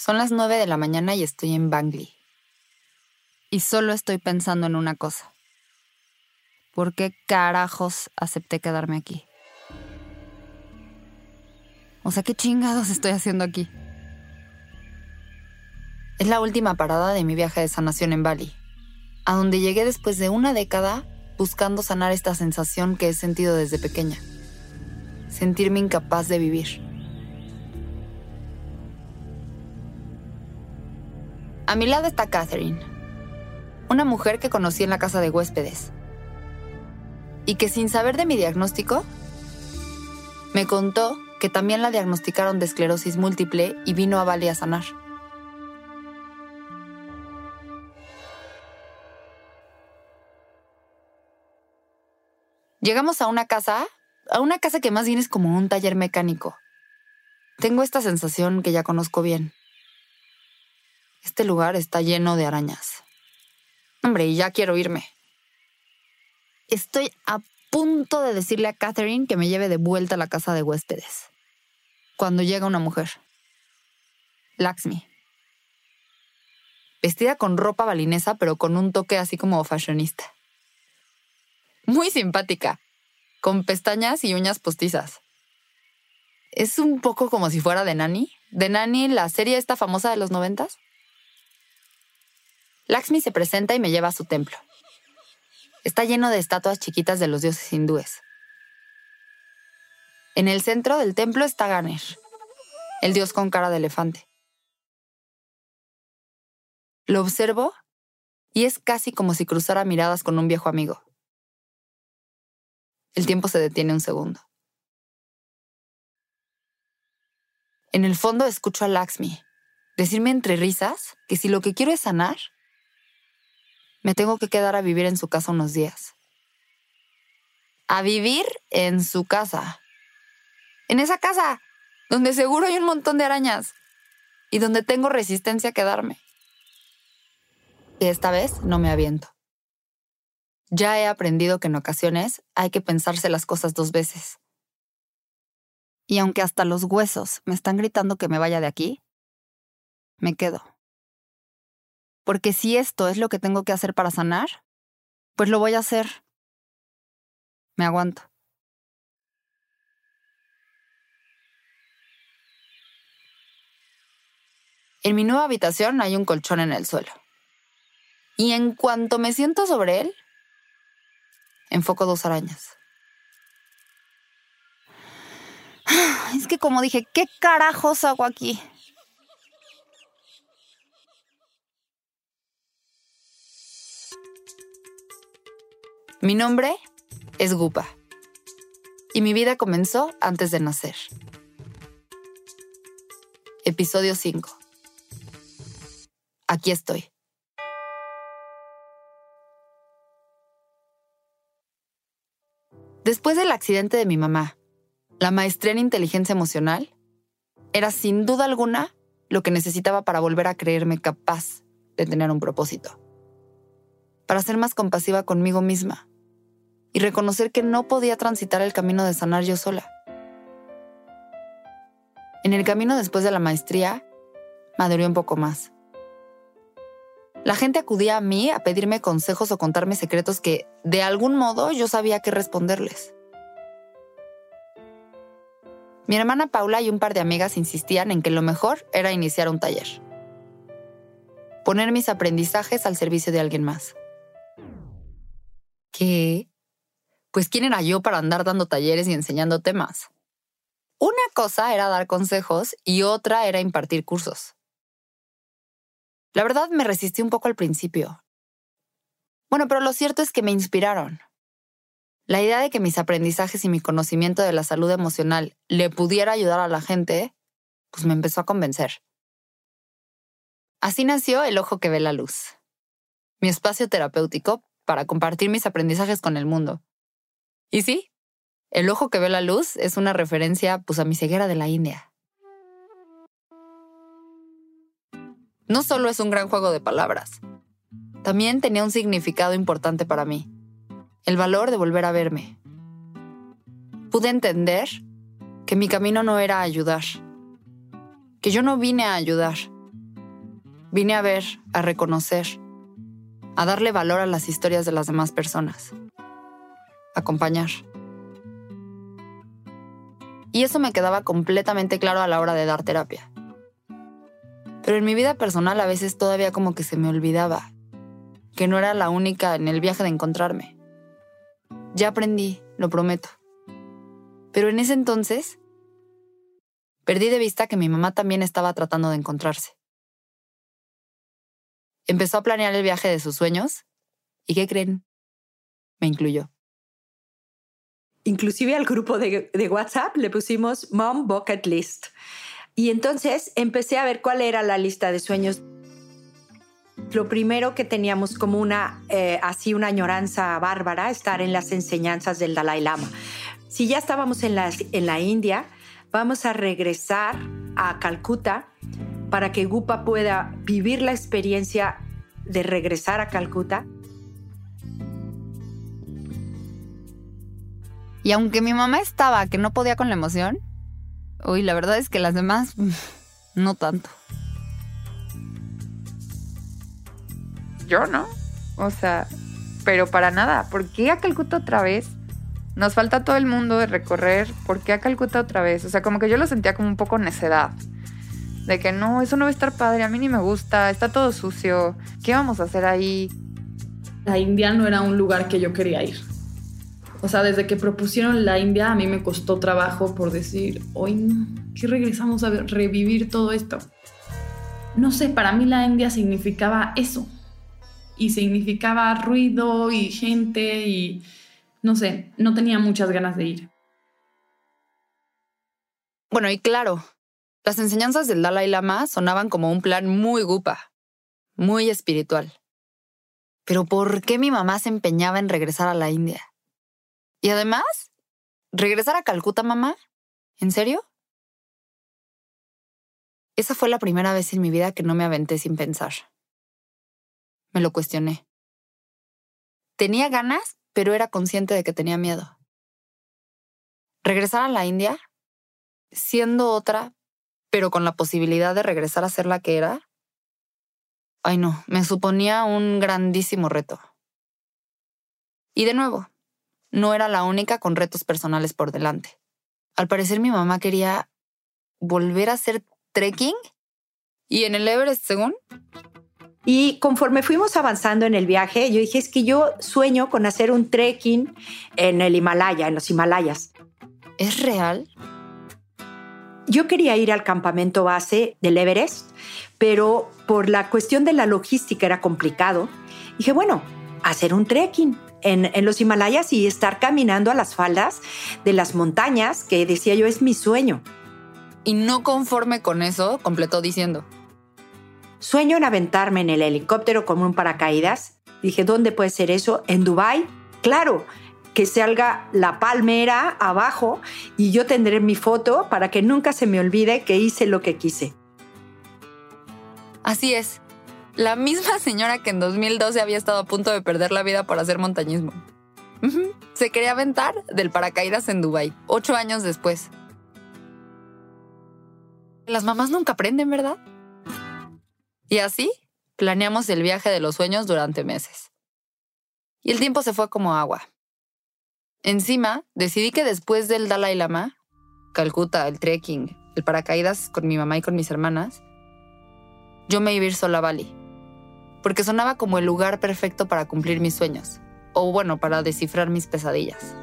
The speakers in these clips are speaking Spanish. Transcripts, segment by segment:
Son las nueve de la mañana y estoy en Bangli. Y solo estoy pensando en una cosa. ¿Por qué carajos acepté quedarme aquí? O sea, ¿qué chingados estoy haciendo aquí? Es la última parada de mi viaje de sanación en Bali, a donde llegué después de una década buscando sanar esta sensación que he sentido desde pequeña. Sentirme incapaz de vivir. A mi lado está Catherine, una mujer que conocí en la casa de huéspedes y que sin saber de mi diagnóstico, me contó que también la diagnosticaron de esclerosis múltiple y vino a Bali a sanar. Llegamos a una casa, a una casa que más bien es como un taller mecánico. Tengo esta sensación que ya conozco bien. Este lugar está lleno de arañas. Hombre, y ya quiero irme. Estoy a punto de decirle a Catherine que me lleve de vuelta a la casa de huéspedes. Cuando llega una mujer. Laxmi. Vestida con ropa balinesa, pero con un toque así como fashionista. Muy simpática, con pestañas y uñas postizas. Es un poco como si fuera de Nani. De Nani, la serie esta famosa de los noventas. Laxmi se presenta y me lleva a su templo. Está lleno de estatuas chiquitas de los dioses hindúes. En el centro del templo está Ganesh, el dios con cara de elefante. Lo observo y es casi como si cruzara miradas con un viejo amigo. El tiempo se detiene un segundo. En el fondo escucho a Laxmi decirme entre risas que si lo que quiero es sanar, me tengo que quedar a vivir en su casa unos días. A vivir en su casa. En esa casa, donde seguro hay un montón de arañas y donde tengo resistencia a quedarme. Y esta vez no me aviento. Ya he aprendido que en ocasiones hay que pensarse las cosas dos veces. Y aunque hasta los huesos me están gritando que me vaya de aquí, me quedo. Porque si esto es lo que tengo que hacer para sanar, pues lo voy a hacer. Me aguanto. En mi nueva habitación hay un colchón en el suelo. Y en cuanto me siento sobre él, enfoco dos arañas. Es que como dije, ¿qué carajos hago aquí? Mi nombre es Gupa y mi vida comenzó antes de nacer. Episodio 5. Aquí estoy. Después del accidente de mi mamá, la maestría en inteligencia emocional era sin duda alguna lo que necesitaba para volver a creerme capaz de tener un propósito. Para ser más compasiva conmigo misma y reconocer que no podía transitar el camino de sanar yo sola. En el camino después de la maestría, maduré un poco más. La gente acudía a mí a pedirme consejos o contarme secretos que, de algún modo, yo sabía qué responderles. Mi hermana Paula y un par de amigas insistían en que lo mejor era iniciar un taller. Poner mis aprendizajes al servicio de alguien más. ¿Qué? Pues ¿quién era yo para andar dando talleres y enseñando temas? Una cosa era dar consejos y otra era impartir cursos. La verdad me resistí un poco al principio. Bueno, pero lo cierto es que me inspiraron. La idea de que mis aprendizajes y mi conocimiento de la salud emocional le pudiera ayudar a la gente, pues me empezó a convencer. Así nació El Ojo que ve la luz, mi espacio terapéutico para compartir mis aprendizajes con el mundo y sí, el ojo que ve la luz es una referencia pues, a mi ceguera de la India. No solo es un gran juego de palabras, también tenía un significado importante para mí, el valor de volver a verme. Pude entender que mi camino no era ayudar, que yo no vine a ayudar, Vine a ver, a reconocer, a darle valor a las historias de las demás personas. Acompañar. Y eso me quedaba completamente claro a la hora de dar terapia. Pero en mi vida personal a veces todavía como que se me olvidaba que no era la única en el viaje de encontrarme. Ya aprendí, lo prometo. Pero en ese entonces, perdí de vista que mi mamá también estaba tratando de encontrarse. Empezó a planear el viaje de sus sueños y ¿qué creen? Me incluyó. Inclusive al grupo de, WhatsApp le pusimos Mom Bucket List. Y entonces empecé a ver cuál era la lista de sueños lo primero que teníamos como una, eh, así una añoranza bárbara, estar en las enseñanzas del Dalai Lama. Si ya estábamos en la, en la India, vamos a regresar a Calcuta para que Gupa pueda vivir la experiencia de regresar a Calcuta. Y aunque mi mamá estaba que no podía con la emoción, uy, la verdad es que las demás no tanto. yo, ¿no? O sea, pero para nada. ¿Por qué a Calcuta otra vez? Nos falta todo el mundo de recorrer. ¿Por qué a Calcuta otra vez? O sea, como que yo lo sentía como un poco necedad. De que no, eso no va a estar padre, a mí ni me gusta, está todo sucio. ¿Qué vamos a hacer ahí? La India no era un lugar que yo quería ir. O sea, desde que propusieron la India a mí me costó trabajo por decir, hoy ¿qué regresamos a revivir todo esto? No sé, para mí la India significaba eso, y significaba ruido y gente y no sé, no tenía muchas ganas de ir. Bueno, y claro, las enseñanzas del Dalai Lama sonaban como un plan muy gupa, muy espiritual. Pero ¿por qué mi mamá se empeñaba en regresar a la India? Y además, ¿regresar a Calcuta, mamá? ¿En serio? Esa fue la primera vez en mi vida que no me aventé sin pensar. Me lo cuestioné. Tenía ganas, pero era consciente de que tenía miedo. Regresar a la India, siendo otra, pero con la posibilidad de regresar a ser la que era, ay no, me suponía un grandísimo reto. Y de nuevo, no era la única con retos personales por delante. Al parecer mi mamá quería volver a hacer trekking y en el Everest, según, y conforme fuimos avanzando en el viaje, yo dije, es que yo sueño con hacer un trekking en el Himalaya, en los Himalayas. ¿Es real? Yo quería ir al campamento base del Everest, pero por la cuestión de la logística era complicado. Dije, bueno, hacer un trekking en, en, los Himalayas y estar caminando a las faldas de las montañas, que decía yo es mi sueño. Y no conforme con eso, completó diciendo, Sueño en aventarme en el helicóptero con un paracaídas. Dije, ¿dónde puede ser eso? ¿En Dubai? Claro, que salga la palmera abajo y yo tendré mi foto para que nunca se me olvide que hice lo que quise. Así es. La misma señora que en 2012 había estado a punto de perder la vida por hacer montañismo. Se quería aventar del paracaídas en Dubai, ocho años después. Las mamás nunca aprenden, ¿verdad? Y así planeamos el viaje de los sueños durante meses. Y el tiempo se fue como agua. Encima, decidí que después del Dalai Lama, Calcuta, el trekking, el paracaídas con mi mamá y con mis hermanas, yo me iba a ir sola a Bali. Porque sonaba como el lugar perfecto para cumplir mis sueños. O bueno, para descifrar mis pesadillas.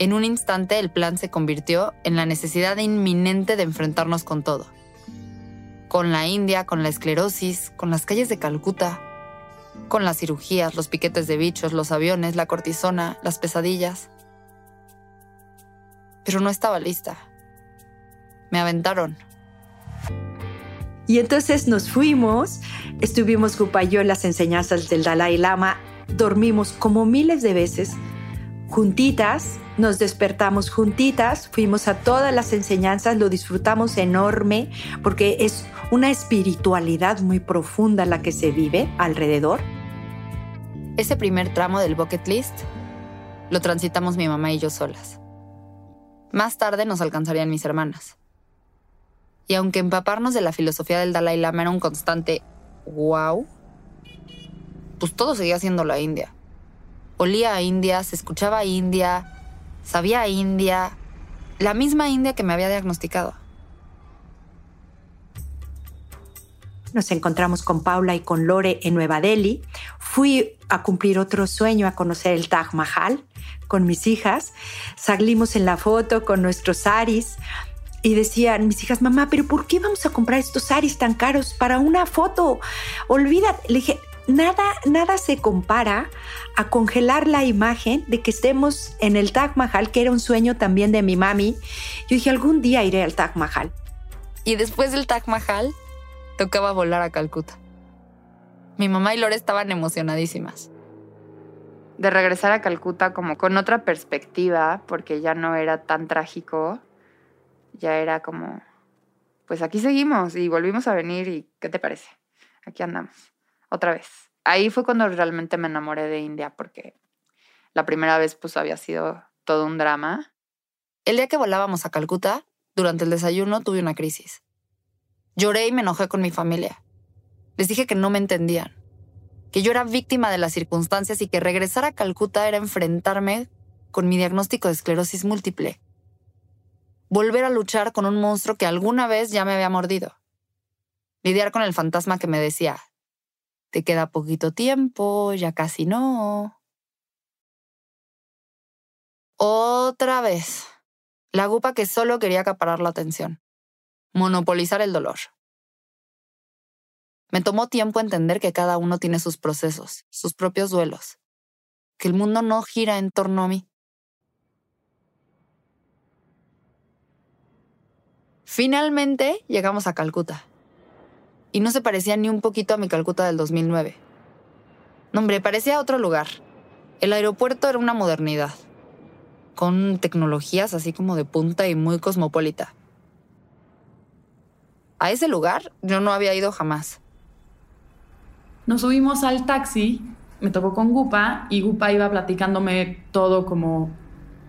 En un instante el plan se convirtió en la necesidad inminente de enfrentarnos con todo. Con la India, con la esclerosis, con las calles de Calcuta, con las cirugías, los piquetes de bichos, los aviones, la cortisona, las pesadillas. Pero no estaba lista. Me aventaron. Y entonces nos fuimos, estuvimos yo en las enseñanzas del Dalai Lama, dormimos como miles de veces juntitas, nos despertamos juntitas, fuimos a todas las enseñanzas, lo disfrutamos enorme porque es una espiritualidad muy profunda la que se vive alrededor. Ese primer tramo del bucket list lo transitamos mi mamá y yo solas. Más tarde nos alcanzarían mis hermanas. Y aunque empaparnos de la filosofía del Dalai Lama era un constante wow, pues todo seguía siendo la India. Olía a India, se escuchaba a India, sabía a India, la misma India que me había diagnosticado. Nos encontramos con Paula y con Lore en Nueva Delhi. Fui a cumplir otro sueño, a conocer el Taj Mahal con mis hijas. Salimos en la foto con nuestros saris y decían mis hijas, mamá, pero ¿por qué vamos a comprar estos saris tan caros para una foto? Olvídate. Le dije, nada, nada se compara a congelar la imagen de que estemos en el Taj Mahal, que era un sueño también de mi mami. Yo dije, algún día iré al Taj Mahal. Y después del Taj Mahal, tocaba volar a Calcuta. Mi mamá y Lore estaban emocionadísimas. De regresar a Calcuta como con otra perspectiva, porque ya no era tan trágico, ya era como, pues aquí seguimos y volvimos a venir y ¿qué te parece? Aquí andamos, otra vez. Ahí fue cuando realmente me enamoré de India, porque la primera vez pues había sido todo un drama. El día que volábamos a Calcuta, durante el desayuno tuve una crisis. Lloré y me enojé con mi familia. Les dije que no me entendían, que yo era víctima de las circunstancias y que regresar a Calcuta era enfrentarme con mi diagnóstico de esclerosis múltiple. Volver a luchar con un monstruo que alguna vez ya me había mordido. Lidiar con el fantasma que me decía, te queda poquito tiempo, ya casi no. Otra vez. La gupa que solo quería acaparar la atención monopolizar el dolor. Me tomó tiempo entender que cada uno tiene sus procesos, sus propios duelos, que el mundo no gira en torno a mí. Finalmente llegamos a Calcuta. Y no se parecía ni un poquito a mi Calcuta del 2009. No, hombre, parecía otro lugar. El aeropuerto era una modernidad, con tecnologías así como de punta y muy cosmopolita. A ese lugar yo no había ido jamás. Nos subimos al taxi, me tocó con Gupa y Gupa iba platicándome todo como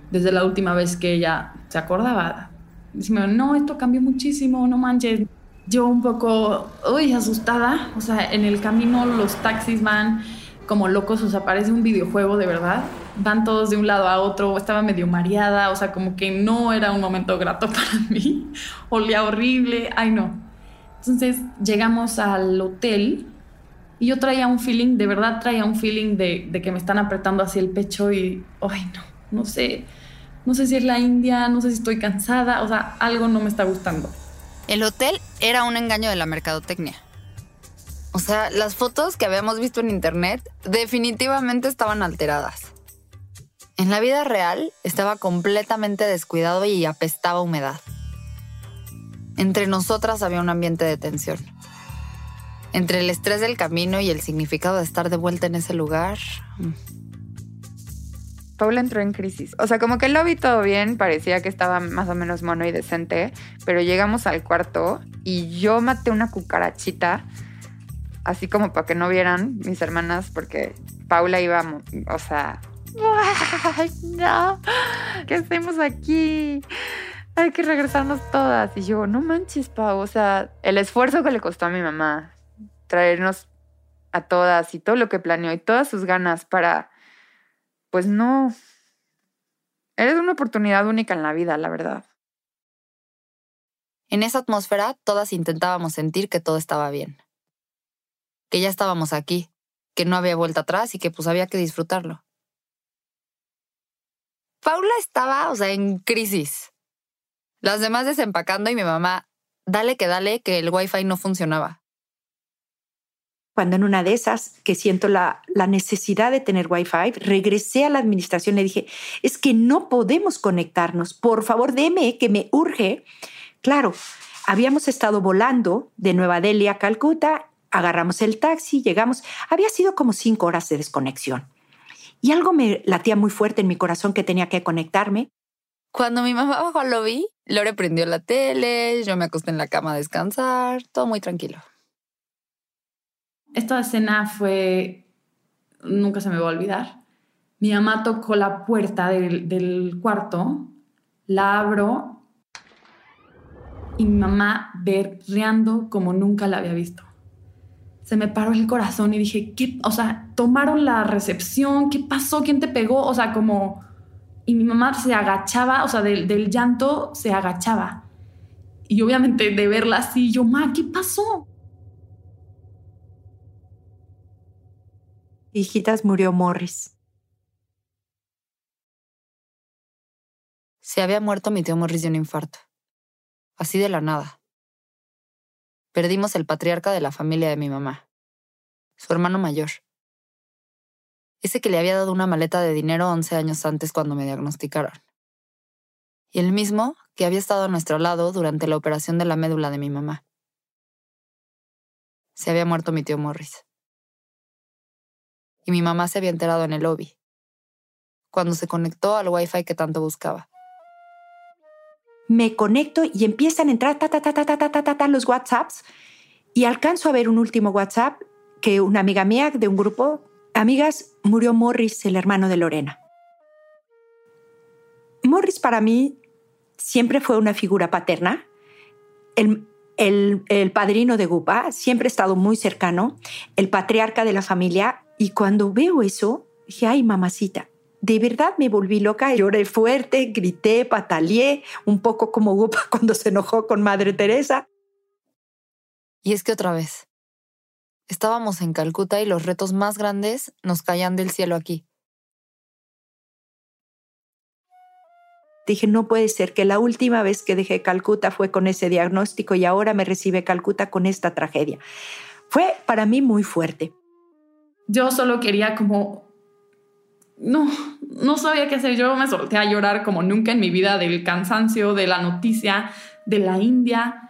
desde la última vez que ella se acordaba. No, esto cambió muchísimo, no manches. Yo un poco, uy, asustada. O sea, en el camino los taxis van como locos, o sea, parece un videojuego de verdad. Van todos de un lado a otro, estaba medio mareada, o sea, como que no era un momento grato para mí. Olía horrible, ay no. Entonces llegamos al hotel y yo traía un feeling, de verdad traía un feeling de, de que me están apretando hacia el pecho y, ay no, no sé, no sé si es la India, no sé si estoy cansada, o sea, algo no me está gustando. El hotel era un engaño de la mercadotecnia. O sea, las fotos que habíamos visto en internet definitivamente estaban alteradas. En la vida real estaba completamente descuidado y apestaba humedad. Entre nosotras había un ambiente de tensión. Entre el estrés del camino y el significado de estar de vuelta en ese lugar. Paula entró en crisis. O sea, como que lo vi todo bien, parecía que estaba más o menos mono y decente, pero llegamos al cuarto y yo maté una cucarachita así como para que no vieran mis hermanas, porque Paula iba, o sea, ¡ay, no! ¿Qué hacemos aquí? Hay que regresarnos todas. Y yo, no manches, Pau, o sea, el esfuerzo que le costó a mi mamá traernos a todas y todo lo que planeó y todas sus ganas para, pues no, eres una oportunidad única en la vida, la verdad. En esa atmósfera todas intentábamos sentir que todo estaba bien que ya estábamos aquí, que no había vuelta atrás y que pues había que disfrutarlo. Paula estaba, o sea, en crisis. Las demás desempacando y mi mamá, dale que dale, que el wifi no funcionaba. Cuando en una de esas, que siento la, necesidad de tener wifi, regresé a la administración y le dije, es que no podemos conectarnos, por favor, deme, que me urge. Claro, habíamos estado volando de Nueva Delhi a Calcuta agarramos el taxi, llegamos. Había sido como cinco horas de desconexión. Y algo me latía muy fuerte en mi corazón que tenía que conectarme. Cuando mi mamá bajó al lobby, Lore prendió la tele, yo me acosté en la cama a descansar, todo muy tranquilo. Esta escena fue, nunca se me va a olvidar. Mi mamá tocó la puerta del, del cuarto, la abro y mi mamá berreando como nunca la había visto. Se me paró el corazón y dije, ¿qué? O sea, tomaron la recepción, ¿qué pasó? ¿Quién te pegó? O sea, como... Y mi mamá se agachaba, o sea, del, del llanto se agachaba. Y obviamente de verla así, yo, ma, ¿qué pasó? Hijitas, murió Morris. Se había muerto mi tío Morris de un infarto. Así de la nada. Perdimos el patriarca de la familia de mi mamá. Su hermano mayor. Ese que le había dado una maleta de dinero 11 años antes cuando me diagnosticaron. Y el mismo que había estado a nuestro lado durante la operación de la médula de mi mamá. Se había muerto mi tío Morris. Y mi mamá se había enterado en el lobby, cuando se conectó al wifi que tanto buscaba me conecto y empiezan a entrar ta, ta, ta, ta, ta, ta, ta, ta, los WhatsApps y alcanzo a ver un último WhatsApp que una amiga mía de un grupo, amigas, murió Morris, el hermano de Lorena. Morris para mí siempre fue una figura paterna. El, el, el padrino de Gupa siempre ha estado muy cercano, el patriarca de la familia. Y cuando veo eso, dije, ay, mamacita, de verdad me volví loca, lloré fuerte, grité, pataleé, un poco como Gupa cuando se enojó con Madre Teresa. Y es que otra vez, estábamos en Calcuta y los retos más grandes nos caían del cielo aquí. Dije, no puede ser que la última vez que dejé Calcuta fue con ese diagnóstico y ahora me recibe Calcuta con esta tragedia. Fue para mí muy fuerte. Yo solo quería como no, no sabía qué hacer. Yo me solté a llorar como nunca en mi vida del cansancio, de la noticia, de la India.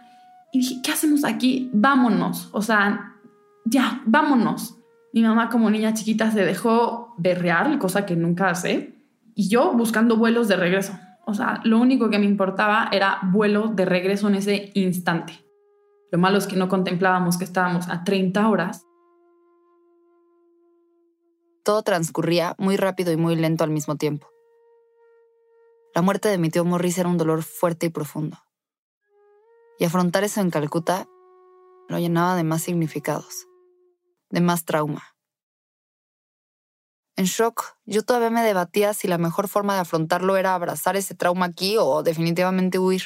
Y dije, ¿qué hacemos aquí? Vámonos. O sea, ya, vámonos. Mi mamá como niña chiquita se dejó berrear, cosa que nunca hace. Y yo buscando vuelos de regreso. O sea, lo único que me importaba era vuelo de regreso en ese instante. Lo malo es que no contemplábamos que estábamos a 30 horas todo transcurría muy rápido y muy lento al mismo tiempo. La muerte de mi tío Morris era un dolor fuerte y profundo. Y afrontar eso en Calcuta lo llenaba de más significados, de más trauma. En shock, yo todavía me debatía si la mejor forma de afrontarlo era abrazar ese trauma aquí o definitivamente huir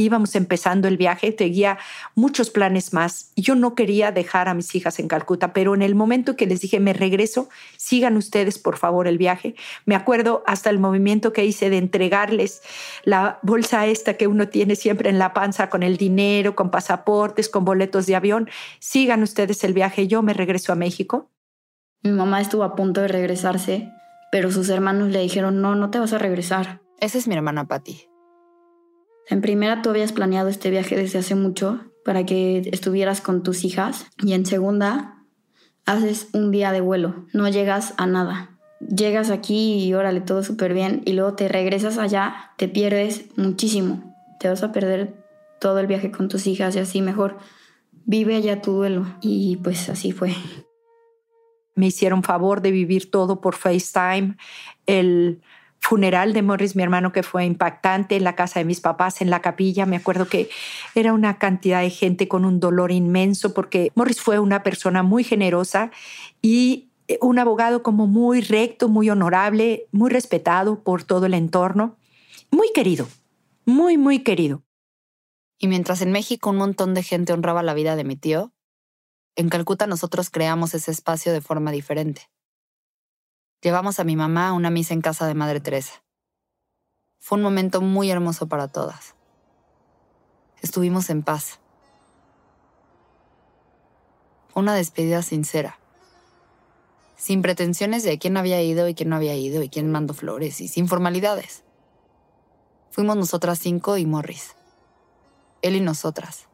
íbamos empezando el viaje, tenía muchos planes más. Yo no quería dejar a mis hijas en Calcuta, pero en el momento que les dije, me regreso, sigan ustedes por favor el viaje. Me acuerdo hasta el movimiento que hice de entregarles la bolsa esta que uno tiene siempre en la panza con el dinero, con pasaportes, con boletos de avión. Sigan ustedes el viaje, yo me regreso a México. Mi mamá estuvo a punto de regresarse, pero sus hermanos le dijeron, no, no te vas a regresar. Esa es mi hermana Patty. En primera, tú habías planeado este viaje desde hace mucho para que estuvieras con tus hijas. Y en segunda, haces un día de vuelo, no llegas a nada. Llegas aquí y órale, todo súper bien. Y luego te regresas allá, te pierdes muchísimo. Te vas a perder todo el viaje con tus hijas y así mejor. Vive allá tu duelo. Y pues así fue. Me hicieron favor de vivir todo por FaceTime. El funeral de Morris, mi hermano, que fue impactante en la casa de mis papás, en la capilla. Me acuerdo que era una cantidad de gente con un dolor inmenso porque Morris fue una persona muy generosa y un abogado como muy recto, muy honorable, muy respetado por todo el entorno, muy querido, muy, muy querido. Y mientras en México un montón de gente honraba la vida de mi tío, en Calcuta nosotros creamos ese espacio de forma diferente. Llevamos a mi mamá a una misa en casa de Madre Teresa. Fue un momento muy hermoso para todas. Estuvimos en paz. una despedida sincera. Sin pretensiones de quién había ido y quién no había ido y quién mandó flores y sin formalidades. Fuimos nosotras cinco y Morris. Él y nosotras.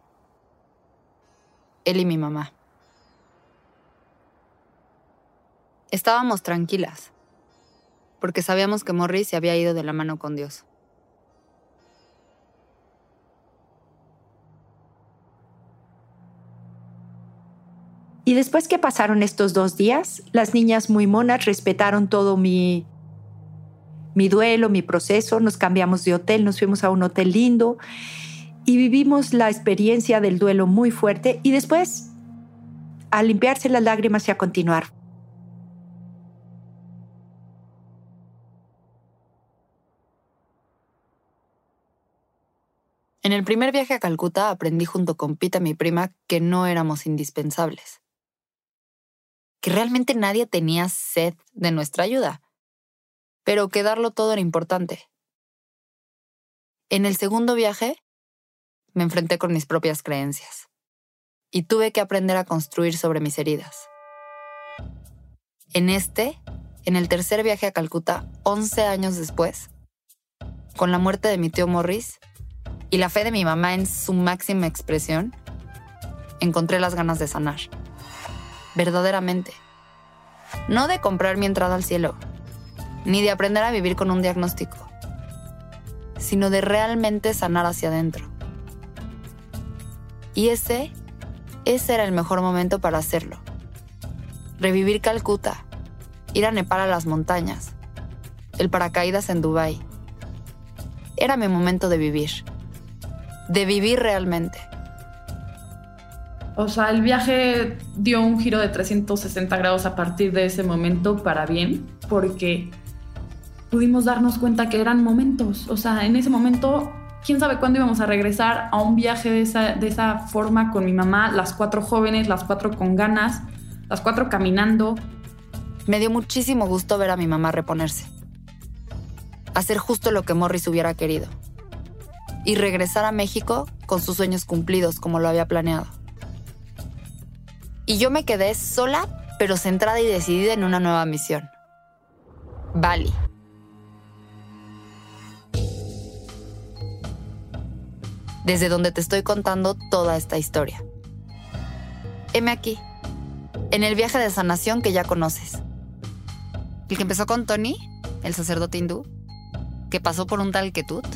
Él y mi mamá. Estábamos tranquilas, porque sabíamos que Morris se había ido de la mano con Dios. Y después que pasaron estos dos días, las niñas muy monas respetaron todo mi, mi duelo, mi proceso, nos cambiamos de hotel, nos fuimos a un hotel lindo y vivimos la experiencia del duelo muy fuerte y después a limpiarse las lágrimas y a continuar. En el primer viaje a Calcuta aprendí junto con Pita, mi prima, que no éramos indispensables. Que realmente nadie tenía sed de nuestra ayuda, pero que darlo todo era importante. En el segundo viaje, me enfrenté con mis propias creencias y tuve que aprender a construir sobre mis heridas. En este, en el tercer viaje a Calcuta, 11 años después, con la muerte de mi tío Morris y la fe de mi mamá en su máxima expresión, encontré las ganas de sanar. Verdaderamente. No de comprar mi entrada al cielo, ni de aprender a vivir con un diagnóstico, sino de realmente sanar hacia adentro. Y ese ese era el mejor momento para hacerlo. Revivir Calcuta, ir a Nepal a las montañas, el paracaídas en Dubái. Era mi momento de vivir, de vivir realmente. O sea, el viaje dio un giro de 360 grados a partir de ese momento para bien, porque pudimos darnos cuenta que eran momentos. O sea, en ese momento quién sabe cuándo íbamos a regresar a un viaje de esa, de esa forma con mi mamá, las cuatro jóvenes, las cuatro con ganas, las cuatro caminando. Me dio muchísimo gusto ver a mi mamá reponerse. Hacer justo lo que Morris hubiera querido. Y regresar a México con sus sueños cumplidos como lo había planeado. Y yo me quedé sola, pero centrada y decidida en una nueva misión. Bali. desde donde te estoy contando toda esta historia. Heme aquí, en el viaje de sanación que ya conoces. El que empezó con Tony, el sacerdote hindú, que pasó por un tal Ketut,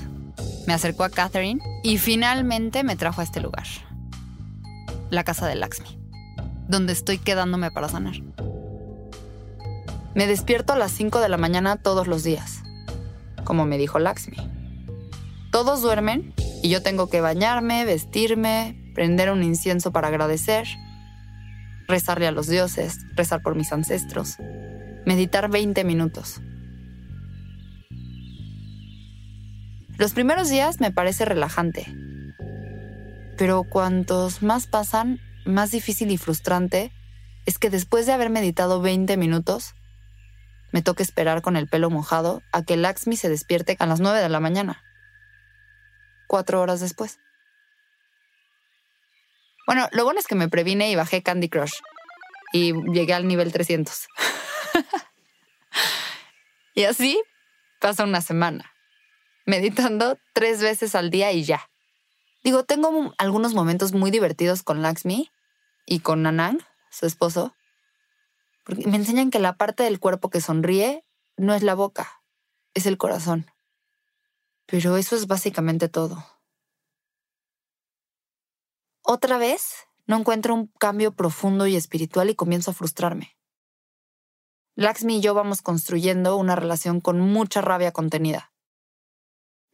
me acercó a Catherine y finalmente me trajo a este lugar, la casa de Laxmi, donde estoy quedándome para sanar. Me despierto a las 5 de la mañana todos los días, como me dijo Laxmi. Todos duermen y yo tengo que bañarme, vestirme, prender un incienso para agradecer, rezarle a los dioses, rezar por mis ancestros, meditar 20 minutos. Los primeros días me parece relajante, pero cuantos más pasan, más difícil y frustrante es que después de haber meditado 20 minutos, me toca esperar con el pelo mojado a que Laxmi se despierte a las 9 de la mañana cuatro horas después. Bueno, lo bueno es que me previne y bajé Candy Crush y llegué al nivel 300. y así pasa una semana, meditando tres veces al día y ya. Digo, tengo algunos momentos muy divertidos con Laxmi y con Nanang, su esposo, porque me enseñan que la parte del cuerpo que sonríe no es la boca, es el corazón. Pero eso es básicamente todo. Otra vez, no encuentro un cambio profundo y espiritual y comienzo a frustrarme. Laxmi y yo vamos construyendo una relación con mucha rabia contenida.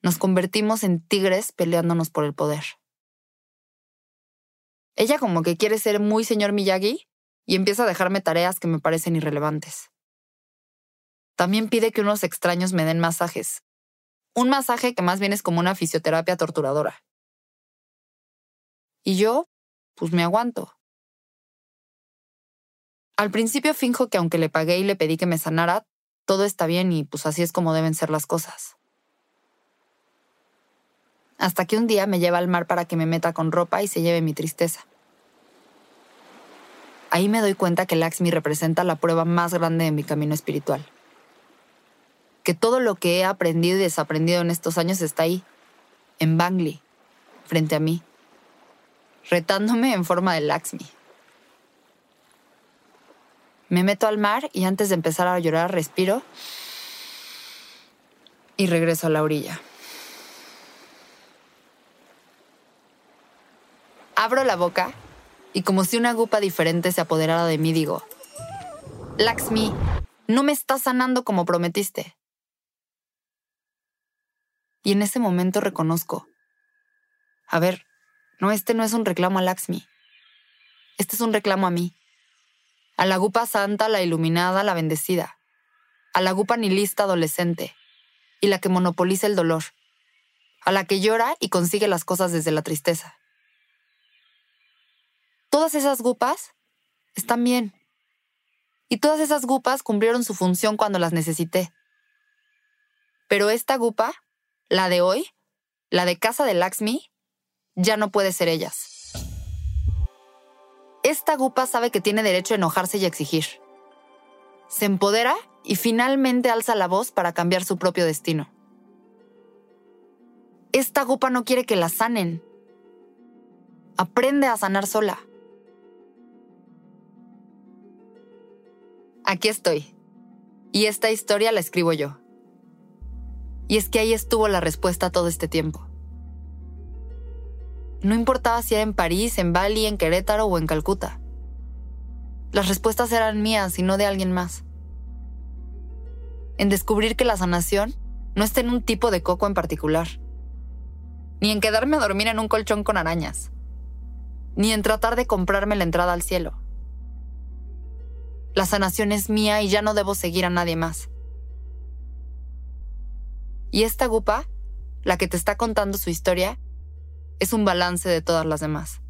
Nos convertimos en tigres peleándonos por el poder. Ella como que quiere ser muy señor Miyagi y empieza a dejarme tareas que me parecen irrelevantes. También pide que unos extraños me den masajes, un masaje que más bien es como una fisioterapia torturadora. Y yo, pues me aguanto. Al principio finjo que aunque le pagué y le pedí que me sanara, todo está bien y pues así es como deben ser las cosas. Hasta que un día me lleva al mar para que me meta con ropa y se lleve mi tristeza. Ahí me doy cuenta que Laxmi representa la prueba más grande de mi camino espiritual que todo lo que he aprendido y desaprendido en estos años está ahí, en Bangli, frente a mí, retándome en forma de Laxmi. Me meto al mar y antes de empezar a llorar respiro y regreso a la orilla. Abro la boca y como si una gupa diferente se apoderara de mí digo, Laxmi, no me estás sanando como prometiste. Y en ese momento reconozco, A ver, no, este no es un reclamo a Laxmi. Este es un reclamo a mí. A la gupa santa, la iluminada, la bendecida. A la gupa nihilista adolescente. Y la que monopoliza el dolor. A la que llora y consigue las cosas desde la tristeza. Todas esas gupas están bien. Y todas esas gupas cumplieron su función cuando las necesité. Pero esta gupa, la de hoy, la de casa de Laxmi, ya no puede ser ellas. Esta gupa sabe que tiene derecho a enojarse y exigir. Se empodera y finalmente alza la voz para cambiar su propio destino. Esta gupa no quiere que la sanen. Aprende a sanar sola. Aquí estoy. Y esta historia la escribo yo. Y es que ahí estuvo la respuesta todo este tiempo. No importaba si era en París, en Bali, en Querétaro o en Calcuta. Las respuestas eran mías y no de alguien más. En descubrir que la sanación no está en un tipo de coco en particular, ni en quedarme a dormir en un colchón con arañas, ni en tratar de comprarme la entrada al cielo. La sanación es mía y ya no debo seguir a nadie más. Y esta gupa, la que te está contando su historia, es un balance de todas las demás.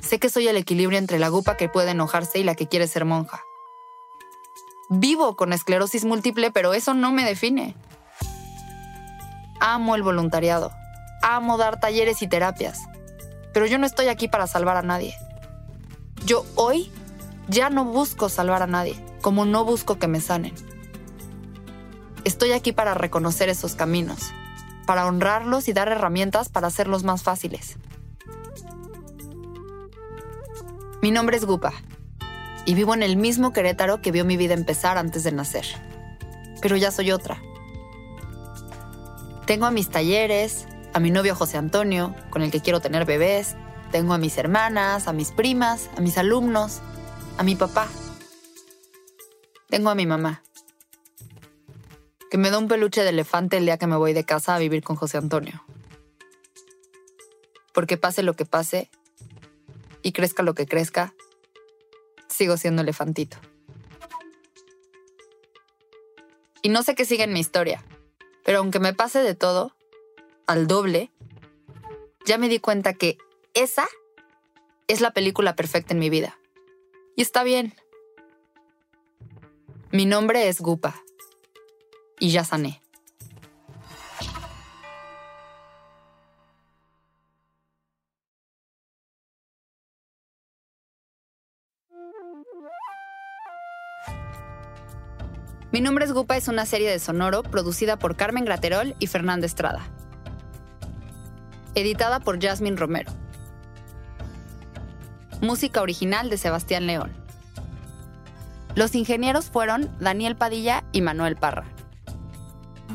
Sé que soy el equilibrio entre la gupa que puede enojarse y la que quiere ser monja. Vivo con esclerosis múltiple, pero eso no me define. Amo el voluntariado. Amo dar talleres y terapias. Pero yo no estoy aquí para salvar a nadie. Yo hoy ya no busco salvar a nadie, como no busco que me sanen. Estoy aquí para reconocer esos caminos, para honrarlos y dar herramientas para hacerlos más fáciles. Mi nombre es Gupa y vivo en el mismo Querétaro que vio mi vida empezar antes de nacer. Pero ya soy otra. Tengo a mis talleres, a mi novio José Antonio, con el que quiero tener bebés, tengo a mis hermanas, a mis primas, a mis alumnos, a mi papá. Tengo a mi mamá, que me da un peluche de elefante el día que me voy de casa a vivir con José Antonio. Porque pase lo que pase y crezca lo que crezca, sigo siendo elefantito. Y no sé qué sigue en mi historia, pero aunque me pase de todo, al doble, ya me di cuenta que esa es la película perfecta en mi vida. Y está bien. Mi nombre es Gupa. Y ya sané. Mi nombre es Gupa es una serie de Sonoro producida por Carmen Graterol y Fernanda Estrada. Editada por Jasmine Romero. Música original de Sebastián León. Los ingenieros fueron Daniel Padilla y Manuel Parra.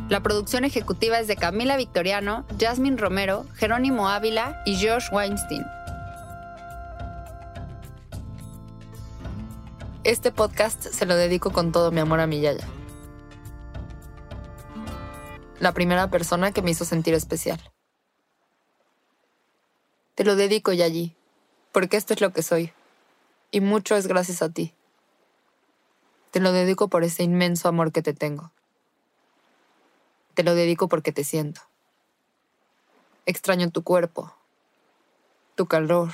La producción ejecutiva es de Camila Victoriano, Jasmine Romero, Jerónimo Ávila y Josh Weinstein. Este podcast se lo dedico con todo mi amor a mi Yaya. La primera persona que me hizo sentir especial. Te lo dedico, Yayi, porque esto es lo que soy. Y mucho es gracias a ti. Te lo dedico por ese inmenso amor que te tengo. Te lo dedico porque te siento. Extraño tu cuerpo, tu calor,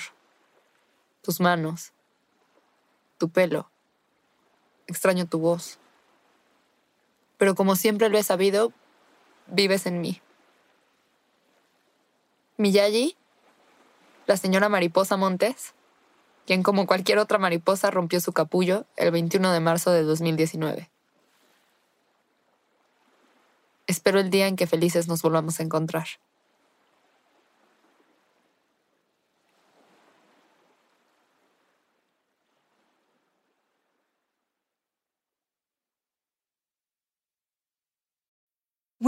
tus manos, tu pelo extraño tu voz. Pero como siempre lo he sabido, vives en mí. Miyagi, la señora Mariposa Montes, quien como cualquier otra mariposa rompió su capullo el 21 de marzo de 2019. Espero el día en que felices nos volvamos a encontrar.